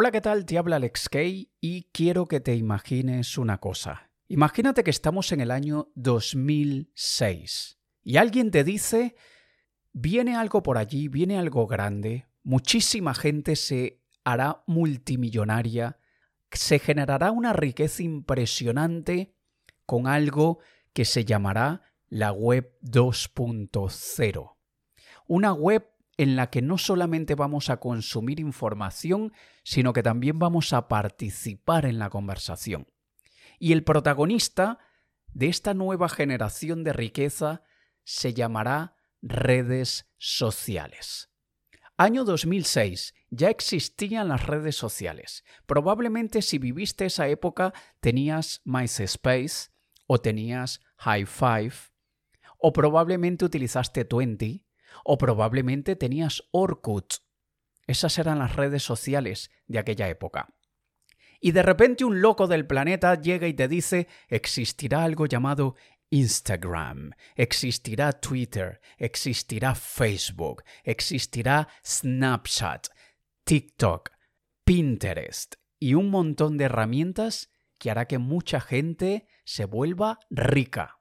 Hola, ¿qué tal? Te habla Alex Kay y quiero que te imagines una cosa. Imagínate que estamos en el año 2006 y alguien te dice, viene algo por allí, viene algo grande, muchísima gente se hará multimillonaria, se generará una riqueza impresionante con algo que se llamará la web 2.0. Una web en la que no solamente vamos a consumir información, sino que también vamos a participar en la conversación. Y el protagonista de esta nueva generación de riqueza se llamará redes sociales. Año 2006. Ya existían las redes sociales. Probablemente si viviste esa época tenías MySpace o tenías High Five o probablemente utilizaste Twenty o probablemente tenías Orkut. Esas eran las redes sociales de aquella época. Y de repente un loco del planeta llega y te dice existirá algo llamado Instagram, existirá Twitter, existirá Facebook, existirá Snapchat, TikTok, Pinterest y un montón de herramientas que hará que mucha gente se vuelva rica.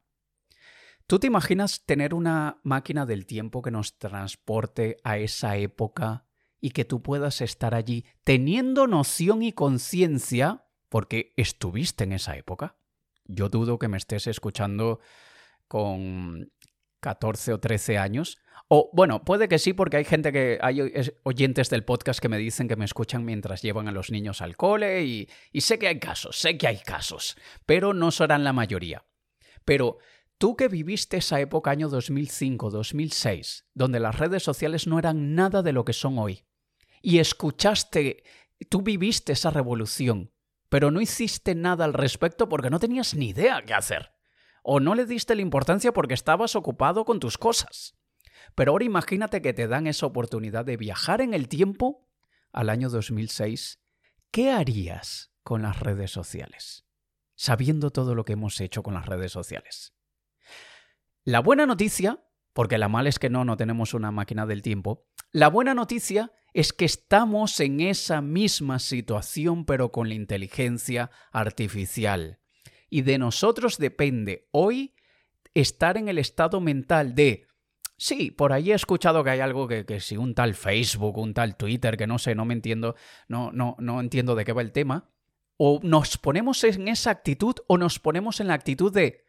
¿Tú te imaginas tener una máquina del tiempo que nos transporte a esa época y que tú puedas estar allí teniendo noción y conciencia porque estuviste en esa época? Yo dudo que me estés escuchando con 14 o 13 años. O bueno, puede que sí, porque hay gente que hay oyentes del podcast que me dicen que me escuchan mientras llevan a los niños al cole y, y sé que hay casos, sé que hay casos, pero no serán la mayoría. Pero Tú que viviste esa época año 2005-2006, donde las redes sociales no eran nada de lo que son hoy, y escuchaste, tú viviste esa revolución, pero no hiciste nada al respecto porque no tenías ni idea qué hacer, o no le diste la importancia porque estabas ocupado con tus cosas. Pero ahora imagínate que te dan esa oportunidad de viajar en el tiempo al año 2006. ¿Qué harías con las redes sociales? Sabiendo todo lo que hemos hecho con las redes sociales. La buena noticia, porque la mala es que no, no tenemos una máquina del tiempo, la buena noticia es que estamos en esa misma situación pero con la inteligencia artificial. Y de nosotros depende hoy estar en el estado mental de Sí, por ahí he escuchado que hay algo que, que, si un tal Facebook, un tal Twitter, que no sé, no me entiendo, no, no, no entiendo de qué va el tema. O nos ponemos en esa actitud o nos ponemos en la actitud de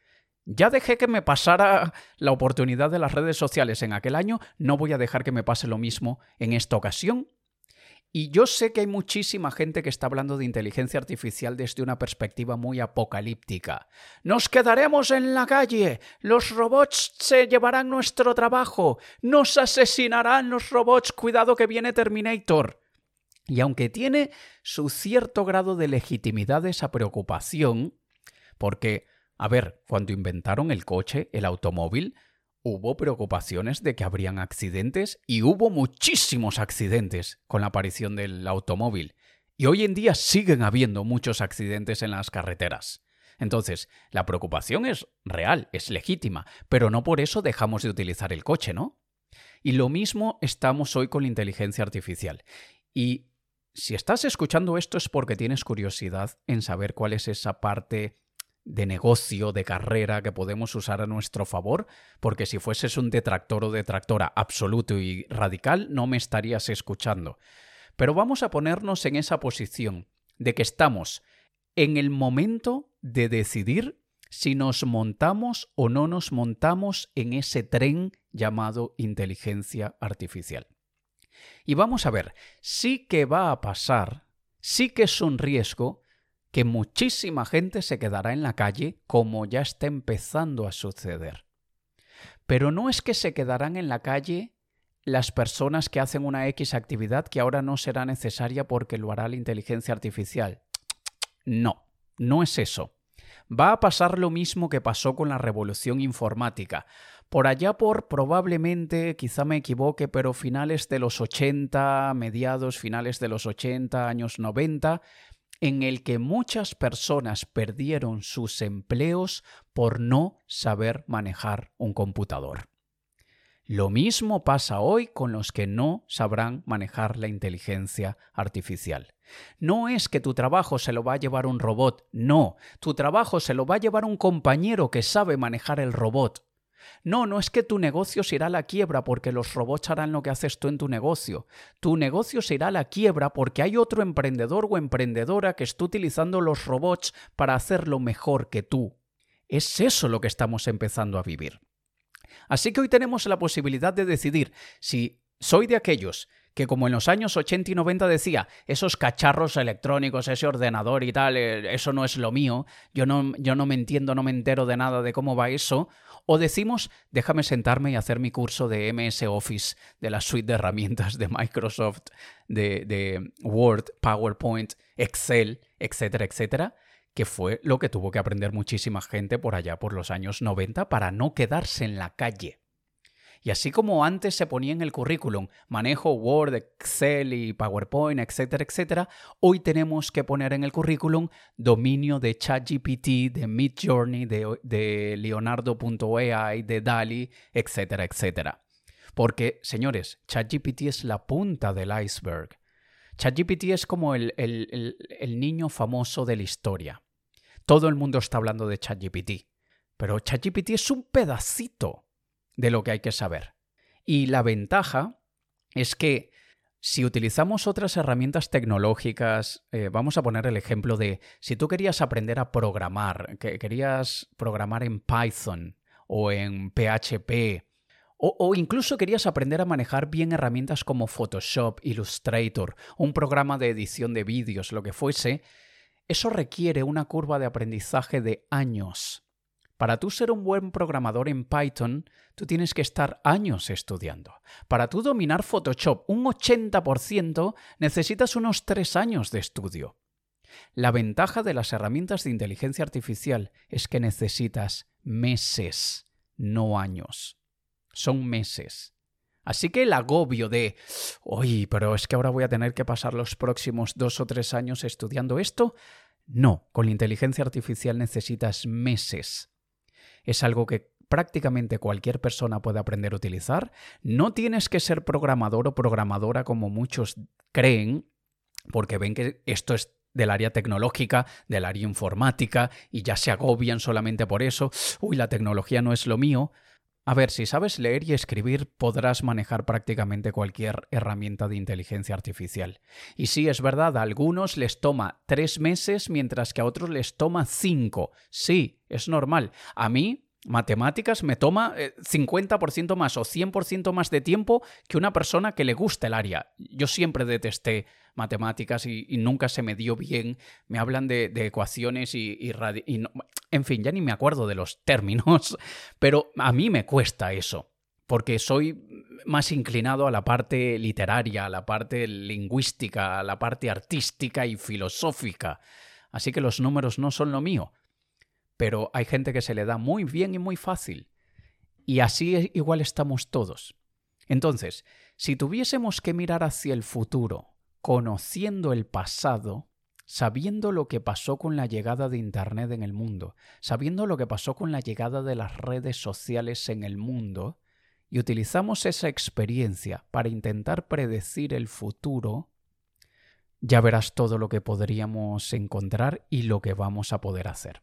ya dejé que me pasara la oportunidad de las redes sociales en aquel año, no voy a dejar que me pase lo mismo en esta ocasión. Y yo sé que hay muchísima gente que está hablando de inteligencia artificial desde una perspectiva muy apocalíptica. Nos quedaremos en la calle, los robots se llevarán nuestro trabajo, nos asesinarán los robots, cuidado que viene Terminator. Y aunque tiene su cierto grado de legitimidad esa preocupación, porque a ver, cuando inventaron el coche, el automóvil, hubo preocupaciones de que habrían accidentes y hubo muchísimos accidentes con la aparición del automóvil. Y hoy en día siguen habiendo muchos accidentes en las carreteras. Entonces, la preocupación es real, es legítima, pero no por eso dejamos de utilizar el coche, ¿no? Y lo mismo estamos hoy con la inteligencia artificial. Y si estás escuchando esto es porque tienes curiosidad en saber cuál es esa parte de negocio, de carrera que podemos usar a nuestro favor, porque si fueses un detractor o detractora absoluto y radical, no me estarías escuchando. Pero vamos a ponernos en esa posición de que estamos en el momento de decidir si nos montamos o no nos montamos en ese tren llamado inteligencia artificial. Y vamos a ver, sí que va a pasar, sí que es un riesgo, que muchísima gente se quedará en la calle como ya está empezando a suceder. Pero no es que se quedarán en la calle las personas que hacen una X actividad que ahora no será necesaria porque lo hará la inteligencia artificial. No, no es eso. Va a pasar lo mismo que pasó con la revolución informática. Por allá por probablemente, quizá me equivoque, pero finales de los 80, mediados, finales de los 80, años 90, en el que muchas personas perdieron sus empleos por no saber manejar un computador. Lo mismo pasa hoy con los que no sabrán manejar la inteligencia artificial. No es que tu trabajo se lo va a llevar un robot, no, tu trabajo se lo va a llevar un compañero que sabe manejar el robot. No, no es que tu negocio se irá a la quiebra porque los robots harán lo que haces tú en tu negocio. Tu negocio se irá a la quiebra porque hay otro emprendedor o emprendedora que está utilizando los robots para hacerlo mejor que tú. Es eso lo que estamos empezando a vivir. Así que hoy tenemos la posibilidad de decidir si soy de aquellos que como en los años 80 y 90 decía, esos cacharros electrónicos, ese ordenador y tal, eh, eso no es lo mío, yo no, yo no me entiendo, no me entero de nada de cómo va eso, o decimos, déjame sentarme y hacer mi curso de MS Office, de la suite de herramientas de Microsoft, de, de Word, PowerPoint, Excel, etcétera, etcétera, que fue lo que tuvo que aprender muchísima gente por allá por los años 90 para no quedarse en la calle. Y así como antes se ponía en el currículum manejo Word, Excel y PowerPoint, etcétera, etcétera, hoy tenemos que poner en el currículum dominio de ChatGPT, de Midjourney, de, Leonardo.ai, de DALI, etcétera, etcétera. Porque, señores, ChatGPT es la punta del iceberg. ChatGPT es como el niño famoso de la historia. Todo el mundo está hablando de ChatGPT, pero ChatGPT es un pedacito de lo que hay que saber. Y la ventaja es que si utilizamos otras herramientas tecnológicas, eh, vamos a poner el ejemplo de si tú querías aprender a programar, que querías programar en Python o en PHP, o, o, incluso querías aprender a manejar bien herramientas como Photoshop, Illustrator, un programa de edición de vídeos, lo que fuese, eso requiere una curva de aprendizaje de años. Para tú ser un buen programador en Python, tú tienes que estar años estudiando. Para tú dominar Photoshop un 80%, necesitas unos 3 años de estudio. La ventaja de las herramientas de inteligencia artificial es que necesitas meses, no años. Son meses. Así que el agobio de, oye, pero es que ahora voy a tener que pasar los próximos dos o tres años estudiando esto, no, con la inteligencia artificial necesitas meses es algo que prácticamente cualquier persona puede aprender a utilizar. No tienes que ser programador o programadora como muchos creen, porque ven que esto es del área tecnológica, del área informática, y ya se agobian solamente por eso. Uy, la tecnología no es lo mío. A ver, si sabes leer y escribir, podrás manejar prácticamente cualquier herramienta de inteligencia artificial. Y sí, es verdad, a algunos les toma tres meses, mientras que a otros les toma cinco. Sí, es normal. A mí, matemáticas me toma 50% eh, más o 100% más de tiempo que una persona que le gusta el área. Yo siempre detesté matemáticas y, nunca se me dio bien. Me hablan de, ecuaciones y, en fin, ya ni me acuerdo de los términos, pero a mí me cuesta eso, porque soy más inclinado a la parte literaria, a la parte lingüística, a la parte artística y filosófica. Así que los números no son lo mío. Pero hay gente que se le da muy bien y muy fácil. Y así igual estamos todos. Entonces, si tuviésemos que mirar hacia el futuro, conociendo el pasado, sabiendo lo que pasó con la llegada de Internet en el mundo, sabiendo lo que pasó con la llegada de las redes sociales en el mundo, y utilizamos esa experiencia para intentar predecir el futuro, ya verás todo lo que podríamos encontrar y lo que vamos a poder hacer.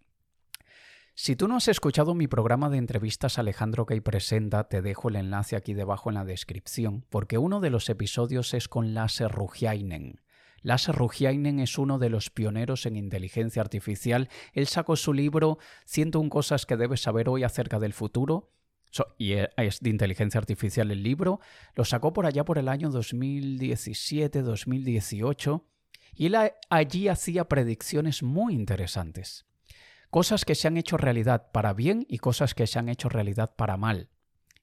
Si tú no has escuchado mi programa de entrevistas Alejandro Kay Presenta, te dejo el enlace aquí debajo en la descripción, porque uno de los episodios es con Lasse Rugiainen. Lasse Rugiainen es uno de los pioneros en inteligencia artificial. Él sacó su libro 101 cosas que debes saber hoy acerca del futuro. y e, es de inteligencia artificial el libro. Lo sacó por allá por el año 2017-2018. Y él allí hacía predicciones muy interesantes. Cosas que se han hecho realidad para bien y cosas que se han hecho realidad para mal.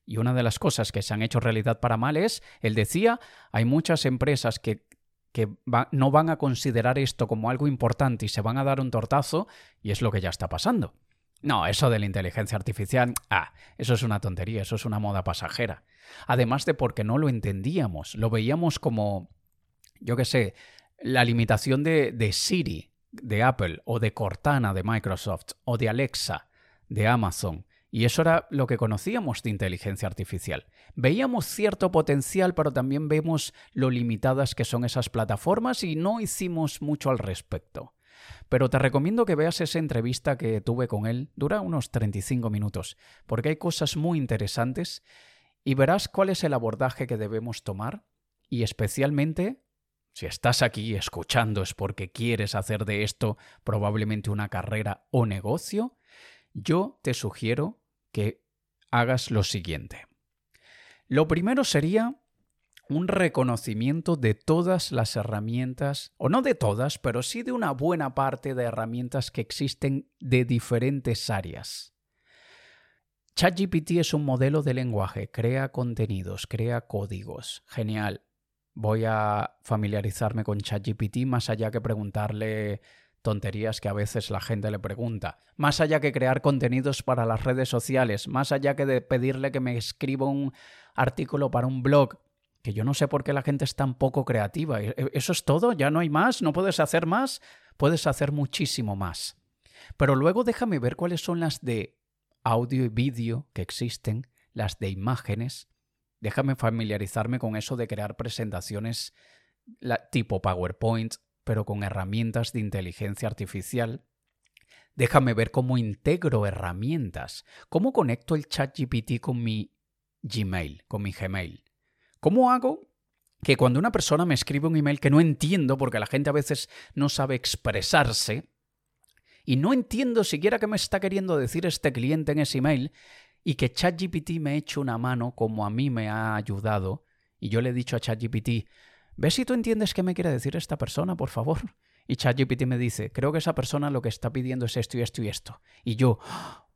Y una de las cosas que se han hecho realidad para mal es, él decía, hay muchas empresas que que no van a considerar esto como algo importante y se van a dar un tortazo, y es lo que ya está pasando. No, eso de la inteligencia artificial, ah, eso es una tontería, eso es una moda pasajera. Además de porque no lo entendíamos, lo veíamos como, yo qué sé, la limitación de, de Siri de Apple o de Cortana de Microsoft o de Alexa de Amazon Y eso era lo que conocíamos de inteligencia artificial. Veíamos cierto potencial, pero también vemos lo limitadas que son esas plataformas y no hicimos mucho al respecto. Pero te recomiendo que veas esa entrevista que tuve con él, dura unos 35 minutos, porque hay cosas muy interesantes y verás cuál es el abordaje que debemos tomar y especialmente si estás aquí escuchando es porque quieres hacer de esto probablemente una carrera o negocio, yo te sugiero que hagas lo siguiente. Lo primero sería un reconocimiento de todas las herramientas, o no de todas, pero sí de una buena parte de herramientas que existen de diferentes áreas. ChatGPT es un modelo de lenguaje, crea contenidos, crea códigos. Genial. Voy a familiarizarme con ChatGPT más allá que preguntarle tonterías que a veces la gente le pregunta. Más allá que crear contenidos para las redes sociales, más allá que de pedirle que me escriba un artículo para un blog, que yo no sé por qué la gente es tan poco creativa. E, e, ¿Eso es todo? ¿Ya no hay más? ¿No puedes hacer más? Puedes hacer muchísimo más. Pero luego déjame ver cuáles son las de audio y vídeo que existen, las de imágenes. Déjame familiarizarme con eso de crear presentaciones tipo PowerPoint, pero con herramientas de inteligencia artificial. Déjame ver cómo integro herramientas, cómo conecto el chat GPT con mi Gmail, con mi Gmail. ¿Cómo hago que cuando una persona me escribe un email que no entiendo, porque la gente a veces no sabe expresarse, y no entiendo siquiera qué me está queriendo decir este cliente en ese email, y que ChatGPT me eche una mano como a mí me ha ayudado, y yo le he dicho a ChatGPT, ¿ves si tú entiendes qué me quiere decir esta persona, por favor? Y ChatGPT me dice, creo que esa persona lo que está pidiendo es esto y esto y esto. Y yo,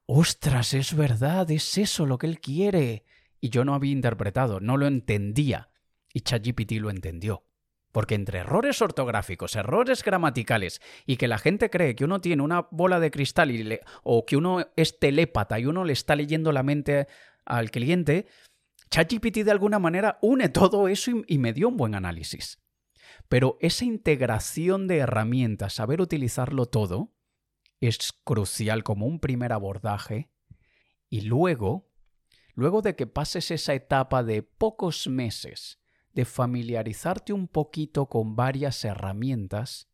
ostras, es verdad, es eso lo que él quiere y yo no había interpretado, no lo entendía. Y ChatGPT lo entendió. Porque entre errores ortográficos, errores gramaticales y que la gente cree que uno tiene una bola de cristal o que uno es telépata y uno le está leyendo la mente al cliente, ChatGPT de alguna manera une todo eso y, y me dio un buen análisis. Pero esa integración de herramientas, saber utilizarlo todo, es crucial como un primer abordaje y luego luego de que pases esa etapa de pocos meses de familiarizarte un poquito con varias herramientas,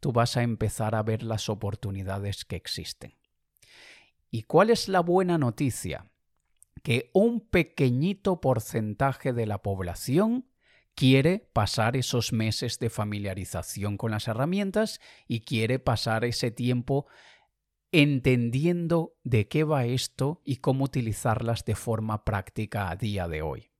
tú vas a empezar a ver las oportunidades que existen. ¿Y cuál es la buena noticia? Que un pequeñito porcentaje de la población quiere pasar esos meses de familiarización con las herramientas y quiere pasar ese tiempo entendiendo de qué va esto y cómo utilizarlas de forma práctica a día de hoy.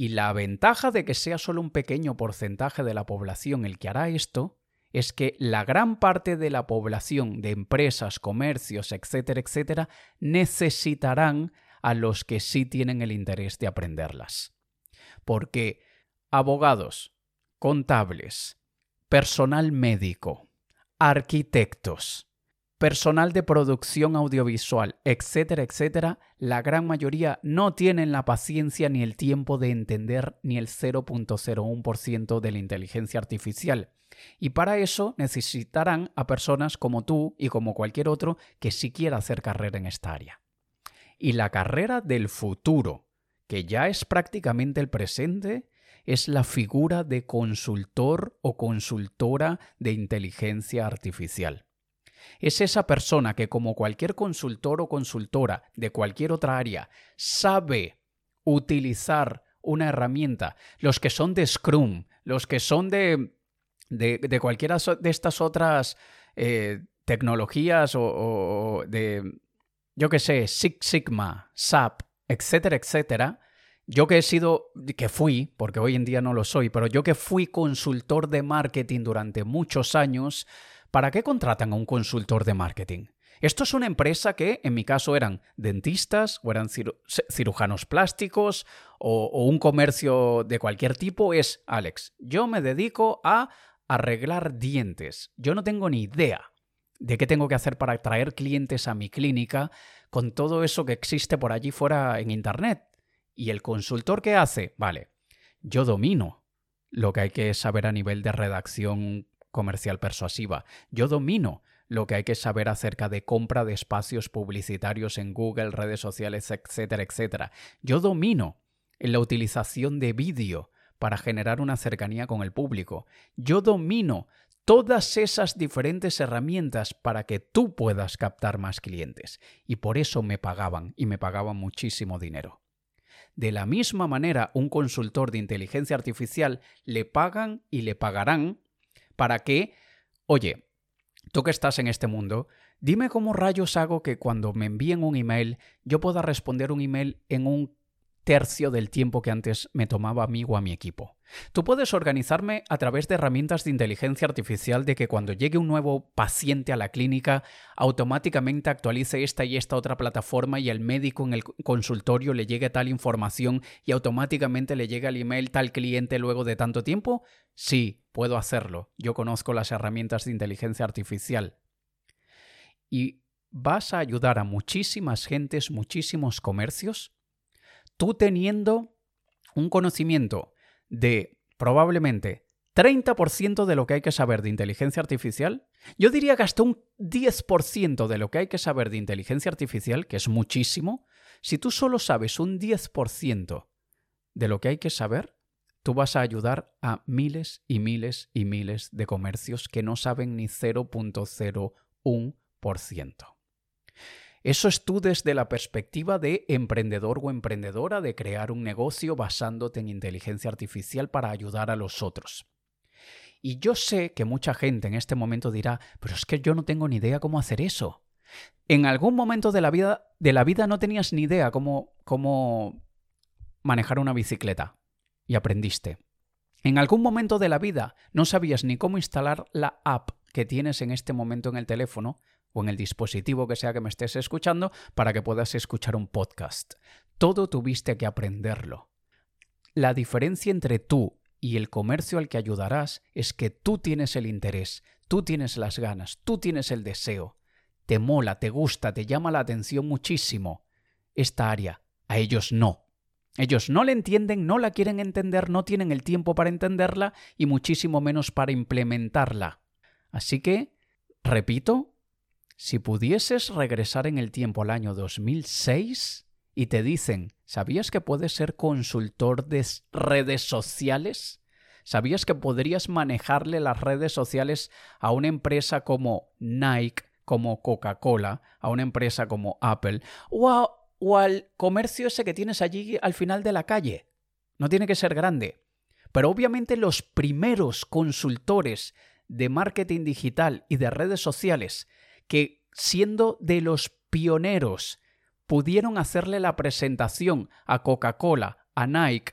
Y la ventaja de que sea solo un pequeño porcentaje de la población el que hará esto es que la gran parte de la población de empresas, comercios, etcétera, etcétera, necesitarán a los que sí tienen el interés de aprenderlas. Porque abogados, contables, personal médico, arquitectos, personal de producción audiovisual, etcétera, etcétera, la gran mayoría no tienen la paciencia ni el tiempo de entender ni el 0.01% de la inteligencia artificial. Y para eso necesitarán a personas como tú y como cualquier otro que sí quiera hacer carrera en esta área. Y la carrera del futuro, que ya es prácticamente el presente, es la figura de consultor o consultora de inteligencia artificial. Es esa persona que como cualquier consultor o consultora de cualquier otra área sabe utilizar una herramienta, los que son de Scrum, los que son de, de, cualquiera de estas otras eh, tecnologías o, de, yo qué sé, Six Sigma, SAP, etcétera, etcétera, yo que he sido, que fui, porque hoy en día no lo soy, pero yo que fui consultor de marketing durante muchos años, ¿Para qué contratan a un consultor de marketing? Esto es una empresa que, en mi caso, eran dentistas o eran cirujanos plásticos o, un comercio de cualquier tipo. Es, Alex, yo me dedico a arreglar dientes. Yo no tengo ni idea de qué tengo que hacer para atraer clientes a mi clínica con todo eso que existe por allí fuera en Internet. Y el consultor que hace, vale, yo domino lo que hay que saber a nivel de redacción comercial persuasiva. Yo domino lo que hay que saber acerca de compra de espacios publicitarios en Google, redes sociales, etcétera, etcétera. Yo domino la utilización de vídeo para generar una cercanía con el público. Yo domino todas esas diferentes herramientas para que tú puedas captar más clientes. Y por eso me pagaban y me pagaban muchísimo dinero. De la misma manera, un consultor de inteligencia artificial le pagan y le pagarán para que, oye, tú que estás en este mundo, dime cómo rayos hago que cuando me envíen un email yo pueda responder un email en un tercio del tiempo que antes me tomaba a mí o a mi equipo. Tú puedes organizarme a través de herramientas de inteligencia artificial de que cuando llegue un nuevo paciente a la clínica, automáticamente actualice esta y esta otra plataforma y el médico en el consultorio le llegue tal información y automáticamente le llegue al email tal cliente luego de tanto tiempo? Sí, puedo hacerlo. Yo conozco las herramientas de inteligencia artificial. Y vas a ayudar a muchísimas gentes, muchísimos comercios tú teniendo un conocimiento de probablemente 30% de lo que hay que saber de inteligencia artificial, yo diría que hasta un 10% de lo que hay que saber de inteligencia artificial, que es muchísimo, si tú solo sabes un 10% de lo que hay que saber, tú vas a ayudar a miles y miles y miles de comercios que no saben ni 0.01%. Eso es tú desde la perspectiva de emprendedor o emprendedora de crear un negocio basándote en inteligencia artificial para ayudar a los otros. Y yo sé que mucha gente en este momento dirá, pero es que yo no tengo ni idea cómo hacer eso. En algún momento de la vida, de la vida no tenías ni idea cómo, cómo manejar una bicicleta y aprendiste. En algún momento de la vida no sabías ni cómo instalar la app que tienes en este momento en el teléfono o en el dispositivo que sea que me estés escuchando para que puedas escuchar un podcast. Todo tuviste que aprenderlo. La diferencia entre tú y el comercio al que ayudarás es que tú tienes el interés, tú tienes las ganas, tú tienes el deseo. Te mola, te gusta, te llama la atención muchísimo esta área. A ellos no. Ellos no la entienden, no la quieren entender, no tienen el tiempo para entenderla y muchísimo menos para implementarla. Así que, repito, si pudieses regresar en el tiempo al año 2006 y te dicen, ¿sabías que puedes ser consultor de redes sociales? ¿Sabías que podrías manejarle las redes sociales a una empresa como Nike, como Coca-Cola, a una empresa como Apple o, o al comercio ese que tienes allí al final de la calle? No tiene que ser grande. Pero obviamente los primeros consultores de marketing digital y de redes sociales que siendo de los pioneros pudieron hacerle la presentación a Coca-Cola, a Nike,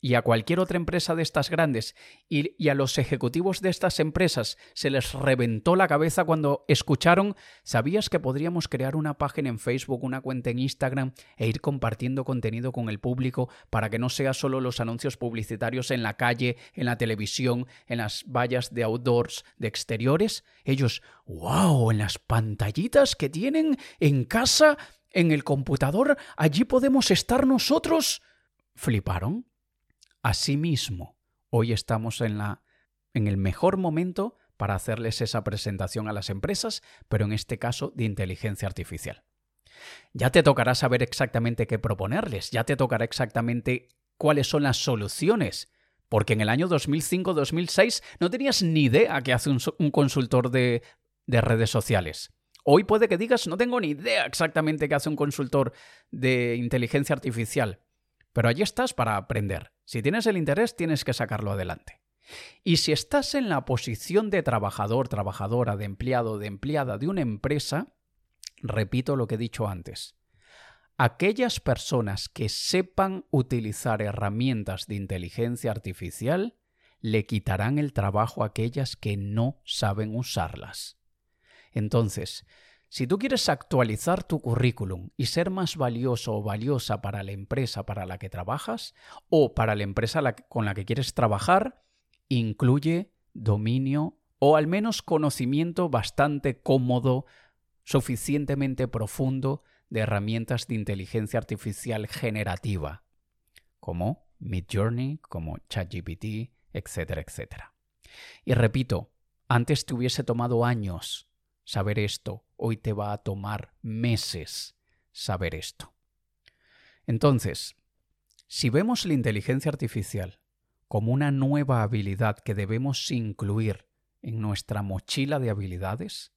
y a cualquier otra empresa de estas grandes y, a los ejecutivos de estas empresas se les reventó la cabeza cuando escucharon, ¿sabías que podríamos crear una página en Facebook, una cuenta en Instagram e ir compartiendo contenido con el público para que no sea solo los anuncios publicitarios en la calle, en la televisión, en las vallas de outdoors, de exteriores? Ellos, wow, en las pantallitas que tienen en casa, en el computador, allí podemos estar nosotros. Fliparon Asimismo, hoy estamos en, la, en el mejor momento para hacerles esa presentación a las empresas, pero en este caso de inteligencia artificial. Ya te tocará saber exactamente qué proponerles, ya te tocará exactamente cuáles son las soluciones, porque en el año 2005-2006 no tenías ni idea qué hace un, un consultor de, de redes sociales. Hoy puede que digas, no tengo ni idea exactamente qué hace un consultor de inteligencia artificial, pero allí estás para aprender. Si tienes el interés, tienes que sacarlo adelante. Y si estás en la posición de trabajador, trabajadora, de empleado, de empleada de una empresa, repito lo que he dicho antes. Aquellas personas que sepan utilizar herramientas de inteligencia artificial le quitarán el trabajo a aquellas que no saben usarlas. Entonces, si tú quieres actualizar tu currículum y ser más valioso o valiosa para la empresa para la que trabajas o para la empresa con la que quieres trabajar, incluye dominio o al menos conocimiento bastante cómodo, suficientemente profundo de herramientas de inteligencia artificial generativa, como Midjourney, como ChatGPT, etcétera, etcétera. Y repito, antes te hubiese tomado años saber esto, hoy te va a tomar meses saber esto. Entonces, si vemos la inteligencia artificial como una nueva habilidad que debemos incluir en nuestra mochila de habilidades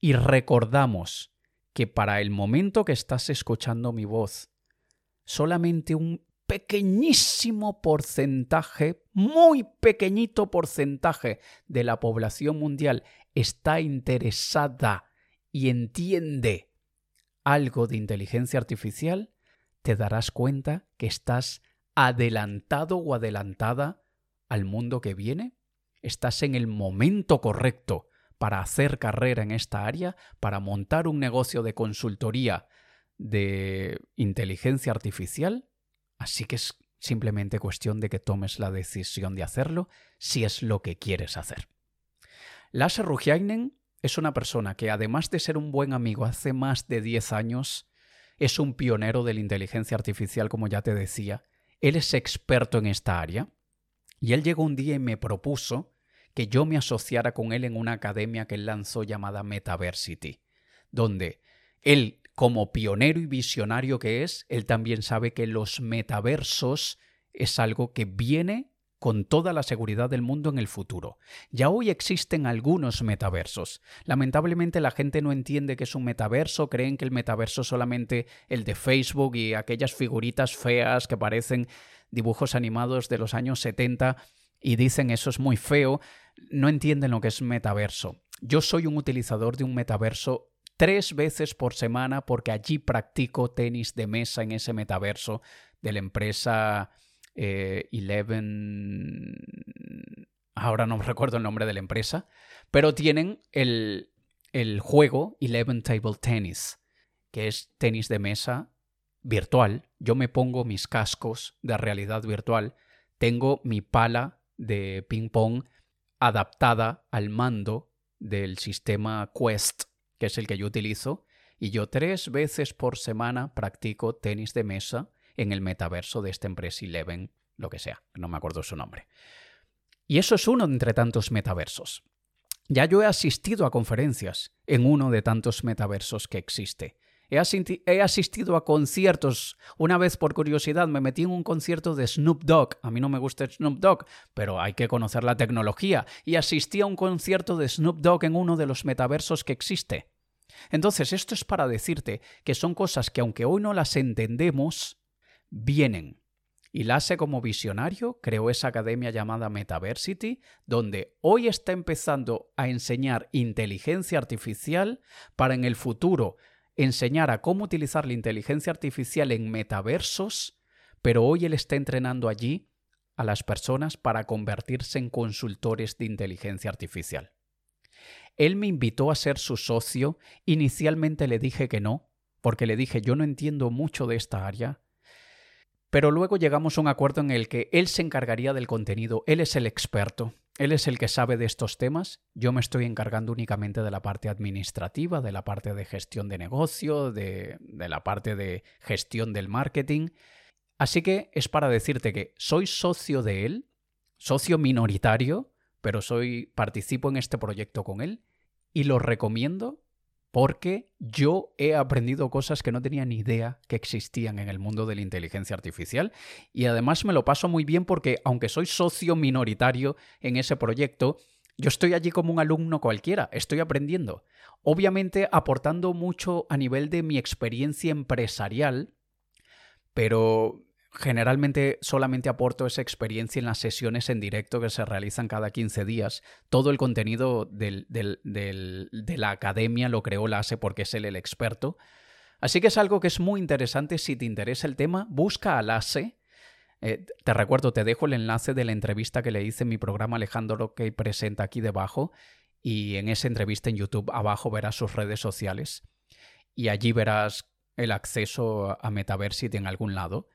y recordamos que para el momento que estás escuchando mi voz, solamente un pequeñísimo porcentaje, muy pequeñito porcentaje de la población mundial está interesada y entiende algo de inteligencia artificial, te darás cuenta que estás adelantado o adelantada al mundo que viene. Estás en el momento correcto para hacer carrera en esta área, para montar un negocio de consultoría de inteligencia artificial. Así que es simplemente cuestión de que tomes la decisión de hacerlo si es lo que quieres hacer. Lasse Rugiainen es una persona que además de ser un buen amigo hace más de 10 años, es un pionero de la inteligencia artificial, como ya te decía. Él es experto en esta área. Y él llegó un día y me propuso que yo me asociara con él en una academia que él lanzó llamada Metaversity, donde él, como pionero y visionario que es, él también sabe que los metaversos es algo que viene con toda la seguridad del mundo en el futuro. Ya hoy existen algunos metaversos. Lamentablemente la gente no entiende que es un metaverso, creen que el metaverso es solamente el de Facebook y aquellas figuritas feas que parecen dibujos animados de los años 70 y dicen eso es muy feo, no entienden lo que es metaverso. Yo soy un utilizador de un metaverso tres veces por semana porque allí practico tenis de mesa en ese metaverso de la empresa eh, Eleven, ahora no me recuerdo el nombre de la empresa, pero tienen el, el juego Eleven Table Tennis, que es tenis de mesa virtual. Yo me pongo mis cascos de realidad virtual, tengo mi pala de ping pong adaptada al mando del sistema Quest, que es el que yo utilizo, y yo tres veces por semana practico tenis de mesa en el metaverso de esta empresa Eleven, lo que sea, no me acuerdo su nombre. Y eso es uno entre tantos metaversos. Ya yo he asistido a conferencias en uno de tantos metaversos que existe. He, asistido a conciertos. Una vez por curiosidad me metí en un concierto de Snoop Dogg. A mí no me gusta Snoop Dogg, pero hay que conocer la tecnología. Y asistí a un concierto de Snoop Dogg en uno de los metaversos que existe. Entonces, esto es para decirte que son cosas que aunque hoy no las entendemos, vienen. Y Lasse como visionario creó esa academia llamada Metaversity, donde hoy está empezando a enseñar inteligencia artificial para en el futuro enseñar a cómo utilizar la inteligencia artificial en metaversos, pero hoy él está entrenando allí a las personas para convertirse en consultores de inteligencia artificial. Él me invitó a ser su socio, inicialmente le dije que no, porque le dije yo no entiendo mucho de esta área, pero luego llegamos a un acuerdo en el que él se encargaría del contenido, él es el experto, él es el que sabe de estos temas, yo me estoy encargando únicamente de la parte administrativa, de la parte de gestión de negocio, de, la parte de gestión del marketing. Así que es para decirte que soy socio de él, socio minoritario, pero soy participo en este proyecto con él y lo recomiendo porque yo he aprendido cosas que no tenía ni idea que existían en el mundo de la inteligencia artificial y además me lo paso muy bien porque aunque soy socio minoritario en ese proyecto, yo estoy allí como un alumno cualquiera, estoy aprendiendo. Obviamente aportando mucho a nivel de mi experiencia empresarial, pero Generalmente solamente aporto esa experiencia en las sesiones en directo que se realizan cada 15 días. Todo el contenido de la academia lo creó Lase porque es él el experto. Así que es algo que es muy interesante. Si te interesa el tema, busca a Lase. Eh, te recuerdo, te dejo el enlace de la entrevista que le hice en mi programa Alejandro que presenta aquí debajo. Y en esa entrevista en YouTube abajo verás sus redes sociales. Y allí verás el acceso a Metaversity en algún lado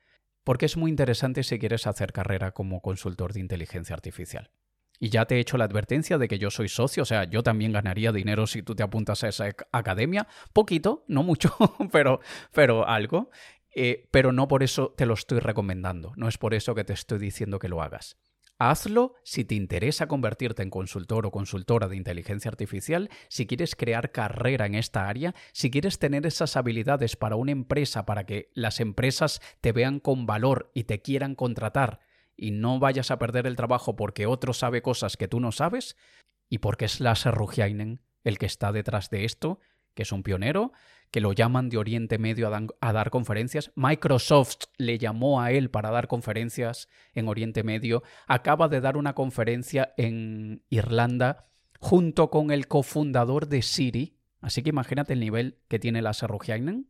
porque es muy interesante si quieres hacer carrera como consultor de inteligencia artificial. Y ya te he hecho la advertencia de que yo soy socio, o sea, yo también ganaría dinero si tú te apuntas a esa academia. Poquito, no mucho, pero, pero algo. Eh, pero no por eso te lo estoy recomendando, no es por eso que te estoy diciendo que lo hagas. Hazlo si te interesa convertirte en consultor o consultora de inteligencia artificial, si quieres crear carrera en esta área, si quieres tener esas habilidades para una empresa, para que las empresas te vean con valor y te quieran contratar y no vayas a perder el trabajo porque otro sabe cosas que tú no sabes, y porque es Lasse Rugiainen el que está detrás de esto, que es un pionero, que lo llaman de Oriente Medio a, dar conferencias. Microsoft le llamó a él para dar conferencias en Oriente Medio. Acaba de dar una conferencia en Irlanda junto con el cofundador de Siri. Así que imagínate el nivel que tiene la Serrugiainen.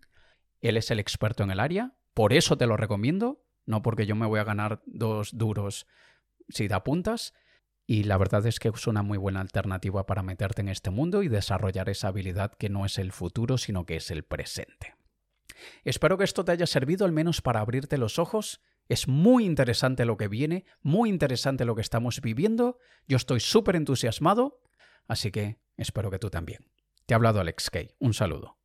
Él es el experto en el área. Por eso te lo recomiendo. No porque yo me voy a ganar dos duros si da puntas, y la verdad es que es una muy buena alternativa para meterte en este mundo y desarrollar esa habilidad que no es el futuro, sino que es el presente. Espero que esto te haya servido al menos para abrirte los ojos. Es muy interesante lo que viene, muy interesante lo que estamos viviendo. Yo estoy súper entusiasmado, así que espero que tú también. Te ha hablado Alex Kay. Un saludo.